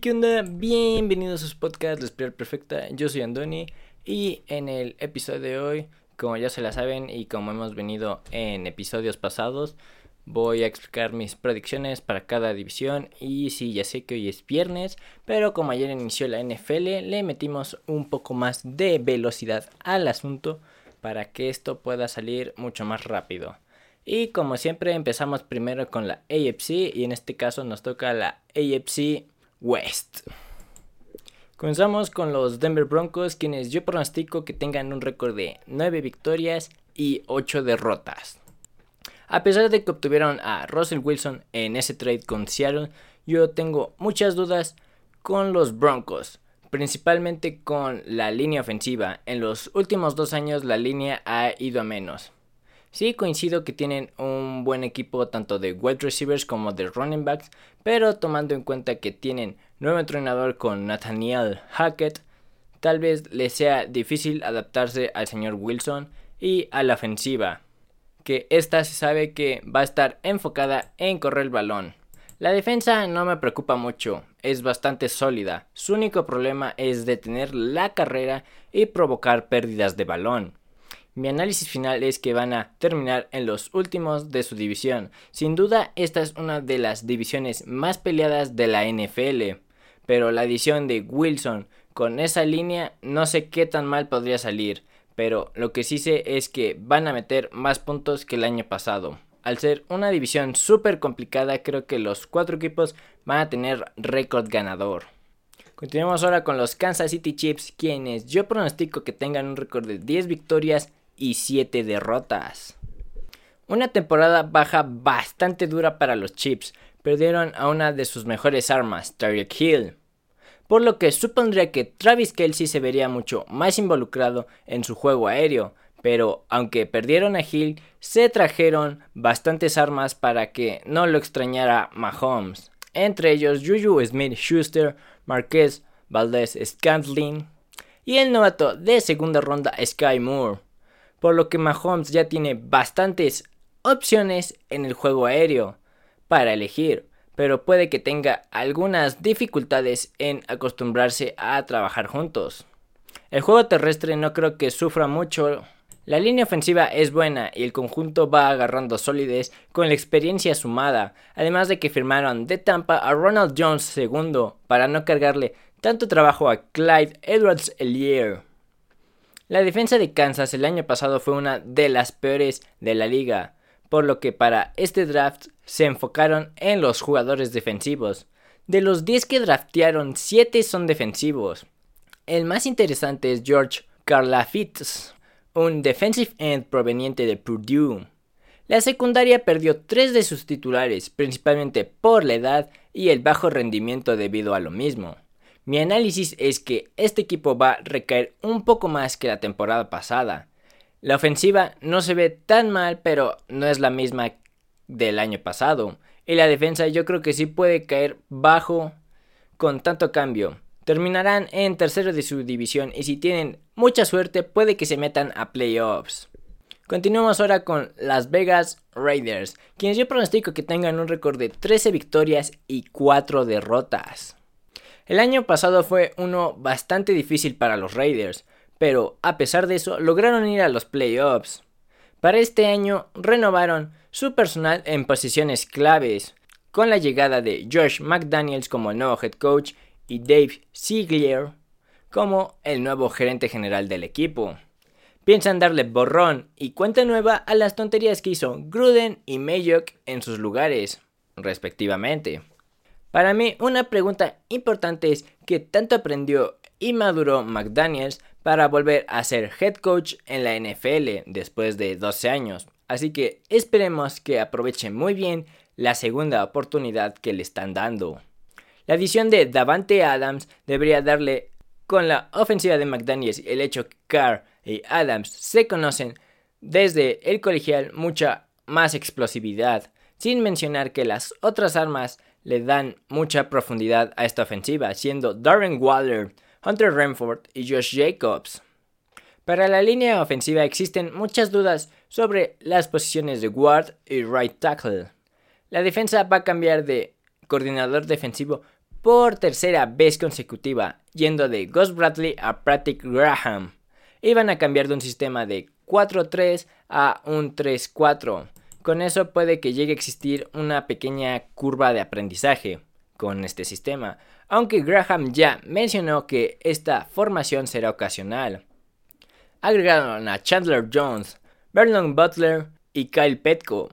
¿qué onda? Bienvenidos a su podcast La Espiral Perfecta. Yo soy Andoni y en el episodio de hoy, como ya se la saben y como hemos venido en episodios pasados, voy a explicar mis predicciones para cada división y sí, ya sé que hoy es viernes, pero como ayer inició la NFL, le metimos un poco más de velocidad al asunto para que esto pueda salir mucho más rápido. Y como siempre empezamos primero con la AFC y en este caso nos toca la AFC West. Comenzamos con los Denver Broncos, quienes yo pronostico que tengan un récord de 9 victorias y 8 derrotas. A pesar de que obtuvieron a Russell Wilson en ese trade con Seattle, yo tengo muchas dudas con los Broncos, principalmente con la línea ofensiva. En los últimos dos años la línea ha ido a menos. Sí, coincido que tienen un buen equipo tanto de wide receivers como de running backs, pero tomando en cuenta que tienen nuevo entrenador con Nathaniel Hackett, tal vez les sea difícil adaptarse al señor Wilson y a la ofensiva, que esta se sabe que va a estar enfocada en correr el balón. La defensa no me preocupa mucho, es bastante sólida, su único problema es detener la carrera y provocar pérdidas de balón. Mi análisis final es que van a terminar en los últimos de su división. Sin duda, esta es una de las divisiones más peleadas de la NFL. Pero la edición de Wilson con esa línea no sé qué tan mal podría salir. Pero lo que sí sé es que van a meter más puntos que el año pasado. Al ser una división súper complicada, creo que los cuatro equipos van a tener récord ganador. Continuamos ahora con los Kansas City Chiefs, quienes yo pronostico que tengan un récord de 10 victorias y 7 derrotas. Una temporada baja bastante dura para los Chiefs. Perdieron a una de sus mejores armas, Tyreek Hill. Por lo que supondría que Travis Kelsey se vería mucho más involucrado en su juego aéreo. Pero aunque perdieron a Hill, se trajeron bastantes armas para que no lo extrañara Mahomes. Entre ellos Juju Smith Schuster, Marquez Valdez Scantling y el novato de segunda ronda Sky Moore por lo que Mahomes ya tiene bastantes opciones en el juego aéreo para elegir, pero puede que tenga algunas dificultades en acostumbrarse a trabajar juntos. El juego terrestre no creo que sufra mucho. La línea ofensiva es buena y el conjunto va agarrando solidez con la experiencia sumada, además de que firmaron de Tampa a Ronald Jones II para no cargarle tanto trabajo a Clyde Edwards Elier. La defensa de Kansas el año pasado fue una de las peores de la liga, por lo que para este draft se enfocaron en los jugadores defensivos. De los 10 que draftearon, 7 son defensivos. El más interesante es George Karlaftis, un defensive end proveniente de Purdue. La secundaria perdió 3 de sus titulares, principalmente por la edad y el bajo rendimiento debido a lo mismo. Mi análisis es que este equipo va a recaer un poco más que la temporada pasada. La ofensiva no se ve tan mal, pero no es la misma del año pasado. Y la defensa yo creo que sí puede caer bajo con tanto cambio. Terminarán en tercero de su división y si tienen mucha suerte puede que se metan a playoffs. Continuamos ahora con Las Vegas Raiders, quienes yo pronostico que tengan un récord de 13 victorias y 4 derrotas. El año pasado fue uno bastante difícil para los Raiders, pero a pesar de eso lograron ir a los playoffs. Para este año renovaron su personal en posiciones claves, con la llegada de Josh McDaniels como nuevo head coach y Dave Ziegler como el nuevo gerente general del equipo. Piensan darle borrón y cuenta nueva a las tonterías que hizo Gruden y Mayock en sus lugares, respectivamente. Para mí, una pregunta importante es qué tanto aprendió y maduró McDaniels para volver a ser head coach en la NFL después de 12 años. Así que esperemos que aproveche muy bien la segunda oportunidad que le están dando. La adición de Davante Adams debería darle con la ofensiva de McDaniels el hecho que Carr y Adams se conocen desde el colegial mucha más explosividad, sin mencionar que las otras armas le dan mucha profundidad a esta ofensiva, siendo Darren Waller, Hunter Renford y Josh Jacobs. Para la línea ofensiva existen muchas dudas sobre las posiciones de guard y right tackle. La defensa va a cambiar de coordinador defensivo por tercera vez consecutiva, yendo de Gus Bradley a Patrick Graham. Iban a cambiar de un sistema de 4-3 a un 3-4. Con eso puede que llegue a existir una pequeña curva de aprendizaje con este sistema, aunque Graham ya mencionó que esta formación será ocasional. Agregaron a Chandler Jones, Vernon Butler y Kyle Petco,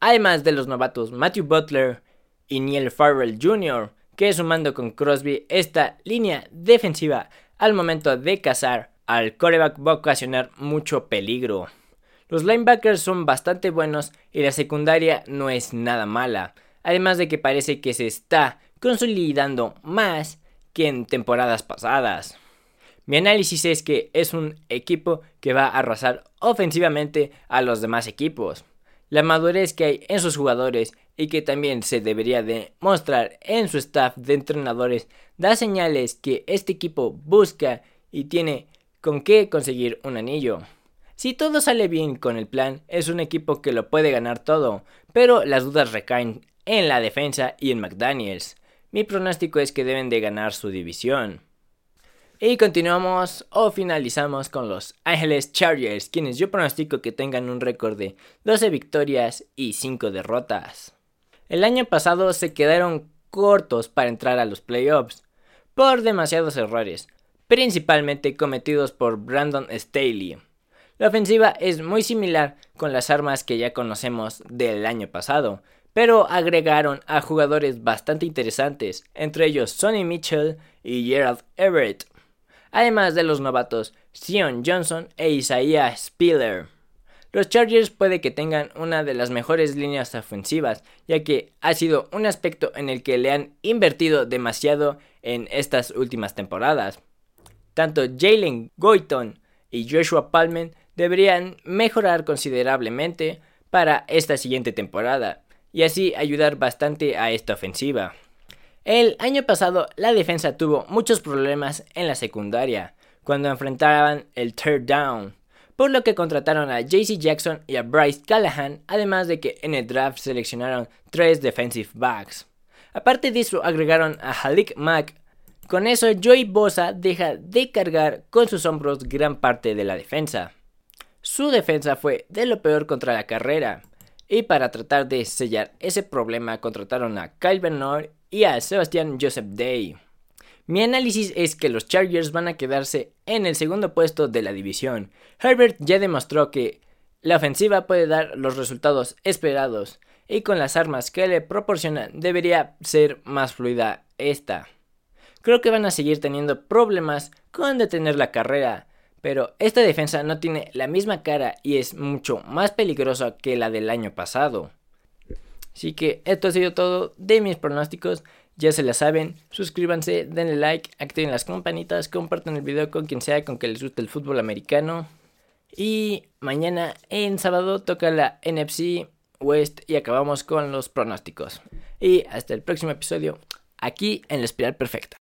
además de los novatos Matthew Butler y Neil Farrell Jr., que sumando con Crosby esta línea defensiva al momento de cazar al coreback va a ocasionar mucho peligro. Los linebackers son bastante buenos y la secundaria no es nada mala, además de que parece que se está consolidando más que en temporadas pasadas. Mi análisis es que es un equipo que va a arrasar ofensivamente a los demás equipos. La madurez que hay en sus jugadores y que también se debería de mostrar en su staff de entrenadores da señales que este equipo busca y tiene con qué conseguir un anillo. Si todo sale bien con el plan, es un equipo que lo puede ganar todo, pero las dudas recaen en la defensa y en McDaniels. Mi pronóstico es que deben de ganar su división. Y continuamos o finalizamos con los Ángeles Chargers, quienes yo pronostico que tengan un récord de 12 victorias y 5 derrotas. El año pasado se quedaron cortos para entrar a los playoffs por demasiados errores, principalmente cometidos por Brandon Staley. La ofensiva es muy similar con las armas que ya conocemos del año pasado, pero agregaron a jugadores bastante interesantes, entre ellos Sonny Mitchell y Gerald Everett además de los novatos Sion Johnson e Isaiah Spiller. Los Chargers puede que tengan una de las mejores líneas ofensivas, ya que ha sido un aspecto en el que le han invertido demasiado en estas últimas temporadas. Tanto Jalen Goyton y Joshua Palmer deberían mejorar considerablemente para esta siguiente temporada, y así ayudar bastante a esta ofensiva. El año pasado la defensa tuvo muchos problemas en la secundaria cuando enfrentaban el third down, por lo que contrataron a JC Jackson y a Bryce Callahan, además de que en el draft seleccionaron tres defensive backs. Aparte de eso agregaron a Halik Mack. Con eso Joey Bosa deja de cargar con sus hombros gran parte de la defensa. Su defensa fue de lo peor contra la carrera, y para tratar de sellar ese problema contrataron a Kyle Bernard y a Sebastian Joseph Day. Mi análisis es que los Chargers van a quedarse en el segundo puesto de la división. Herbert ya demostró que la ofensiva puede dar los resultados esperados y con las armas que le proporcionan debería ser más fluida esta. Creo que van a seguir teniendo problemas con detener la carrera, pero esta defensa no tiene la misma cara y es mucho más peligrosa que la del año pasado. Así que esto ha sido todo de mis pronósticos. Ya se la saben, suscríbanse, denle like, activen las campanitas, compartan el video con quien sea con que les guste el fútbol americano. Y mañana en sábado toca la NFC West y acabamos con los pronósticos. Y hasta el próximo episodio, aquí en la espiral perfecta.